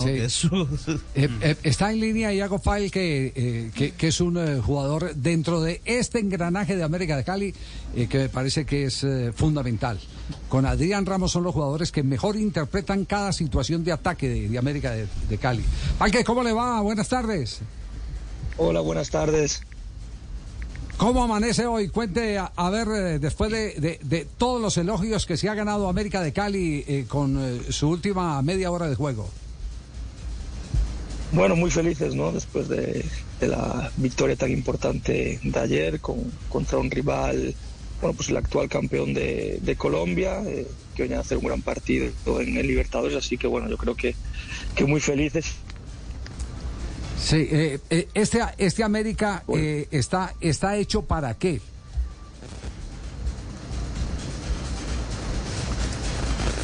Sí. Eh, eh, está en línea Iago que, eh, que, que es un eh, jugador dentro de este engranaje de América de Cali, eh, que me parece que es eh, fundamental. Con Adrián Ramos son los jugadores que mejor interpretan cada situación de ataque de, de América de, de Cali. Falque, ¿cómo le va? Buenas tardes. Hola, buenas tardes. ¿Cómo amanece hoy? Cuente, a, a ver, después de, de- de todos los elogios que se ha ganado América de Cali eh, con eh, su última media hora de juego. Bueno, muy felices, ¿no? Después de, de la victoria tan importante de ayer con, contra un rival, bueno, pues el actual campeón de, de Colombia, eh, que venía a hacer un gran partido en el Libertadores, así que bueno, yo creo que, que muy felices. Sí, eh, eh, este, este América eh, está, está hecho para qué?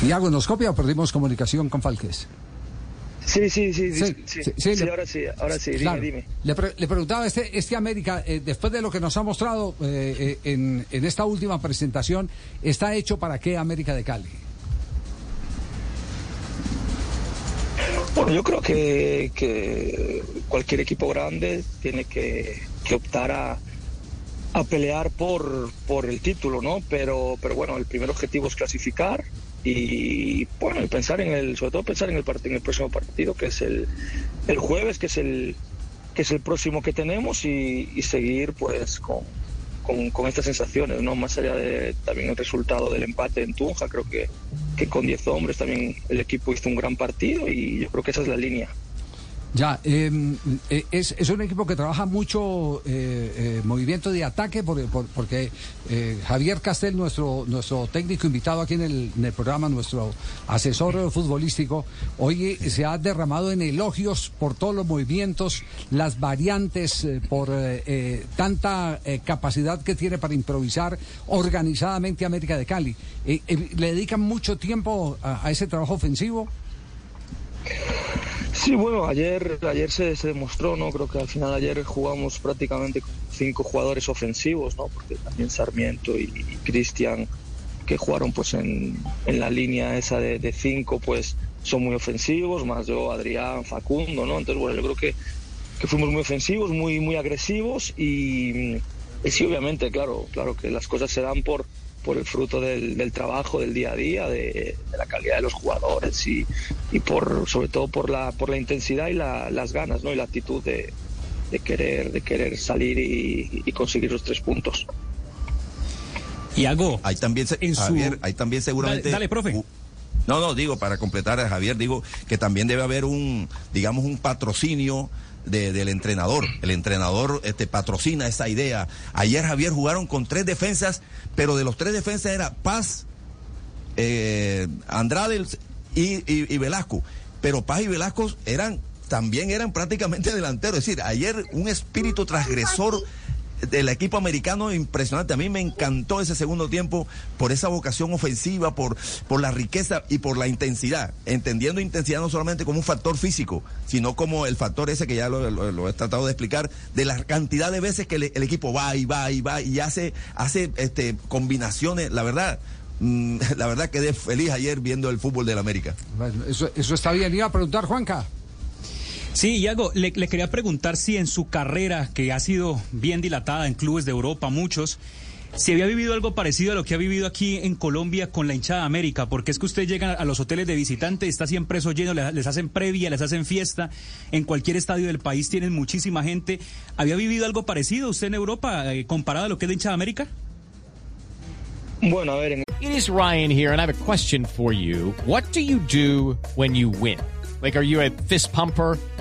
Iago, ¿nos copia o perdimos comunicación con Falques? Sí, sí, sí, sí, Sí, sí, sí, sí, sí, le- ahora sí, ahora sí, dime, Claro. dime. Le, pre- le preguntaba, este, este América, eh, después de lo que nos ha mostrado eh, eh, en, en esta última presentación, ¿está hecho para qué América de Cali? Bueno, yo creo que, que cualquier equipo grande tiene que, que optar a, a pelear por, por el título, ¿no? Pero, pero bueno, el primer objetivo es clasificar y bueno, y pensar en el, sobre todo pensar en el en el próximo partido, que es el, el jueves, que es el que es el próximo que tenemos y, y seguir pues con, con, con estas sensaciones, ¿no? Más allá de también el resultado del empate en Tunja, creo que, que con 10 hombres también el equipo hizo un gran partido y yo creo que esa es la línea. Ya, eh, eh, es, es un equipo que trabaja mucho eh, eh, movimiento de ataque por- por- porque eh, Javier Castel, nuestro, nuestro técnico invitado aquí en el, programa, nuestro asesor futbolístico, hoy se ha derramado en elogios por todos los movimientos, las variantes, eh, por tanta capacidad que tiene para improvisar organizadamente América de Cali. ¿Le dedican mucho tiempo a ese trabajo ofensivo? Sí, bueno, ayer, ayer se, se demostró, ¿no? Creo que al final ayer jugamos prácticamente con cinco jugadores ofensivos, ¿no? Porque también Sarmiento y, Cristian, que jugaron pues en, en la línea esa de, de cinco, pues son muy ofensivos, más yo, Adrián, Facundo, ¿no? Entonces, bueno, yo creo que, que fuimos muy ofensivos, muy, muy agresivos y, y sí, obviamente, claro, claro que las cosas se dan por, por el fruto del, del trabajo del día a día, de, de la calidad de los jugadores y, y por sobre todo por la por la intensidad y la- las ganas, ¿no? Y la actitud de, de querer de querer salir y, y conseguir los tres puntos. Y hago. Ahí también, se- En su- Javier, ahí también seguramente. Dale, dale, profe. No, no, digo, para completar a Javier, digo que también debe haber un, digamos, un patrocinio de- del entrenador. El entrenador este, patrocina esa idea. Ayer, Javier, jugaron con tres defensas, pero de los tres defensas era Paz, eh, Andrade y, y- y Velasco. Pero Paz y Velasco eran, también eran prácticamente delanteros. Es decir, ayer un espíritu transgresor del equipo americano impresionante. A mí me encantó ese segundo tiempo por esa vocación ofensiva, por, por la riqueza y por la intensidad. Entendiendo intensidad no solamente como un factor físico, sino como el factor ese que ya lo, he tratado de explicar, de la cantidad de veces que el equipo va y va y va y hace, hace este, combinaciones. La verdad, mm, la verdad quedé feliz ayer viendo el fútbol del América. Bueno, eso, eso está bien. Iba a preguntar, Juanca. Sí, Iago, le, le quería preguntar si en su carrera, que ha sido bien dilatada en clubes de Europa, muchos, si había vivido algo parecido a lo que ha vivido aquí en Colombia con la hinchada de América, porque es que usted llega a los hoteles de visitantes, está siempre eso lleno, les, les hacen previa, les hacen fiesta, en cualquier estadio del país tienen muchísima gente. ¿Había vivido algo parecido usted en Europa eh, comparado a lo que es la hinchada de América? Bueno, a ver, en It is Ryan here, and I have a question for you. What do you do when you win? Like, are you a fist pumper?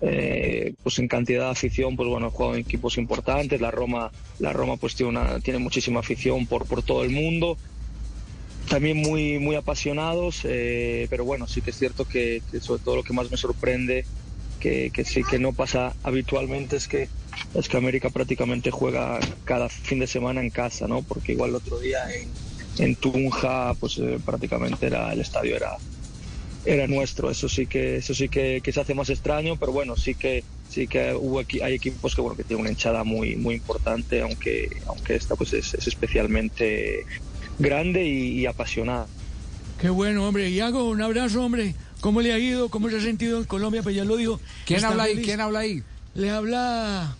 eh, pues en cantidad de afición, pues bueno, juegan equipos importantes. La Roma, la Roma pues tiene, muchísima afición por, por todo el mundo. También muy, muy apasionados, eh, pero bueno, sí que es cierto que, sobre todo lo que más me sorprende, que, que, sí que no pasa habitualmente, es que, es que América prácticamente juega cada fin de semana en casa, ¿no? Porque igual el otro día en, en Tunja, pues eh, prácticamente era, el estadio era, era nuestro. Eso sí que eso sí que, se hace más extraño, pero bueno, sí que sí que hubo hay equipos que bueno que tienen una hinchada muy muy importante, aunque aunque esta pues es, especialmente grande y, apasionada. Qué bueno, hombre. Y hago un abrazo, hombre. ¿Cómo le ha ido? ¿Cómo se ha sentido en Colombia? Pues ya lo dijo. ¿Quién habla ahí? ¿Quién habla ahí? Le habla,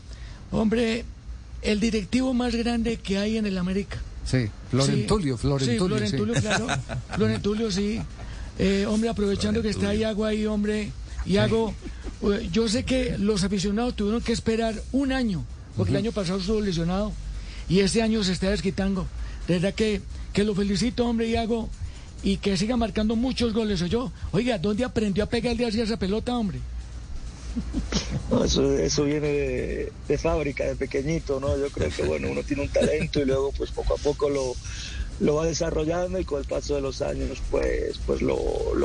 hombre, el directivo más grande que hay en el América. Sí, Florentulio, Florentulio. Sí, Florentulio, claro. Florentulio, sí. Eh, hombre, aprovechando que está Iago ahí, hombre, Iago, eh, yo sé que los aficionados tuvieron que esperar un año, porque el año pasado estuvo lesionado y este año se está desquitando. De verdad que, que lo felicito, hombre, Iago, y que siga marcando muchos goles. yo, oiga, ¿dónde aprendió a pegarle así a esa pelota, hombre? eso, eso viene de, de, fábrica, de pequeñito, ¿no? Yo creo que, bueno, uno tiene un talento y luego, pues poco a poco lo, lo va desarrollando y con el paso de los años pues pues lo,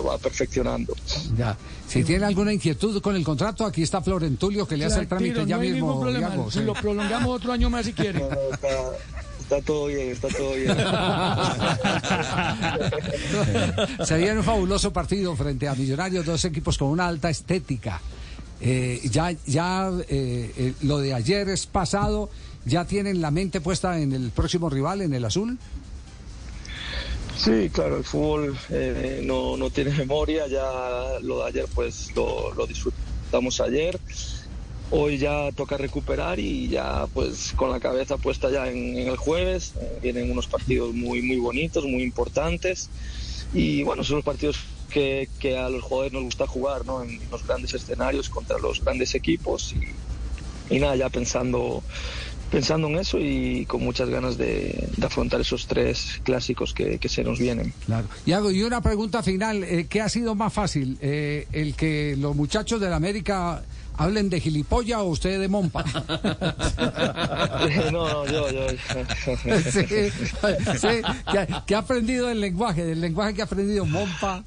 va perfeccionando. Ya. Si tiene alguna inquietud con el contrato, aquí está Florentulio que le hace el trámite ya mismo. si lo prolongamos otro año más si quiere. está, todo bien, está todo bien. Sería un fabuloso partido frente a Millonarios, dos equipos con una alta estética. Eh, ya ya eh, eh, lo de ayer es pasado, ya tienen la mente puesta en el próximo rival, en el azul. Sí, claro, el fútbol eh, no, no, tiene memoria, ya lo de ayer pues lo, disfrutamos ayer, hoy ya toca recuperar y ya pues con la cabeza puesta ya en, el jueves, eh, vienen unos partidos muy, muy bonitos, muy importantes y bueno, son los partidos que, que, a los jugadores nos gusta jugar, ¿no? En los grandes escenarios contra los grandes equipos y, y nada, ya pensando pensando en eso y con muchas ganas de, afrontar esos tres clásicos que, se nos vienen. Claro. Y, hago, y una pregunta final, eh, ¿qué ha sido más fácil? Eh, ¿El que los muchachos de la América hablen de gilipollas o usted de Mompa? no, no, yo, yo. sí, sí, ¿qué, ha aprendido del lenguaje? Del lenguaje que ha aprendido Mompa.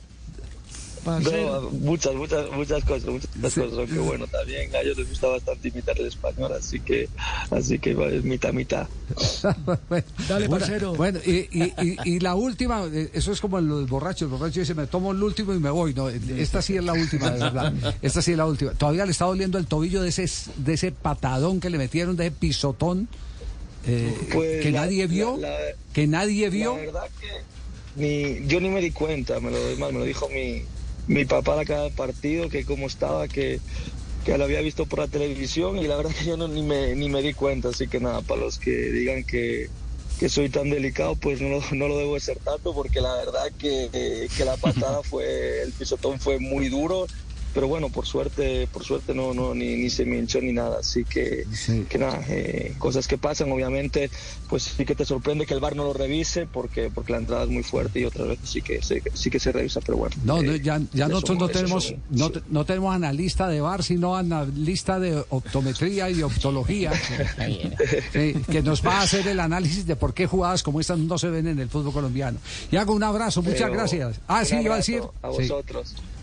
No, muchas, muchas, muchas cosas, muchas cosas, aunque bueno, también a ellos les gusta bastante imitar el español, así que, así que es mitad, mitad. Dale, parcero. Bueno, y, y, y, la última, eh, eso es como lo del borracho, el borracho dice, me tomo el último y me voy, no, esta sí es la última, de verdad, esta sí es la última. Todavía le está doliendo el tobillo de ese, de ese patadón que le metieron, de ese pisotón, eh, pues que nadie vio, que nadie vio. La verdad que ni, yo ni me di cuenta, me lo, me lo dijo mi mi papá a cada partido, que cómo estaba, que, que lo había visto por la televisión y la verdad que yo no, ni, me, ni me di cuenta, así que nada, para los que digan que, que soy tan delicado, pues no, no lo debo de ser tanto, porque la verdad que, que la patada fue, el pisotón fue muy duro pero bueno, por suerte, por suerte no, no ni, ni se me hinchó ni nada, así que, que nada, eh, cosas que pasan, obviamente, pues sí que te sorprende que el bar no lo revise porque, porque la entrada es muy fuerte y otras veces sí que se, sí que se revisa, pero bueno. No, eh, ya, ya nosotros no tenemos, no, no, tenemos analista de bar, sino analista de optometría y optología, que nos va a hacer el análisis de por qué jugadas como estas no se ven en el fútbol colombiano. Y hago un abrazo, muchas gracias. Ah, sí, iba a decir. A vosotros.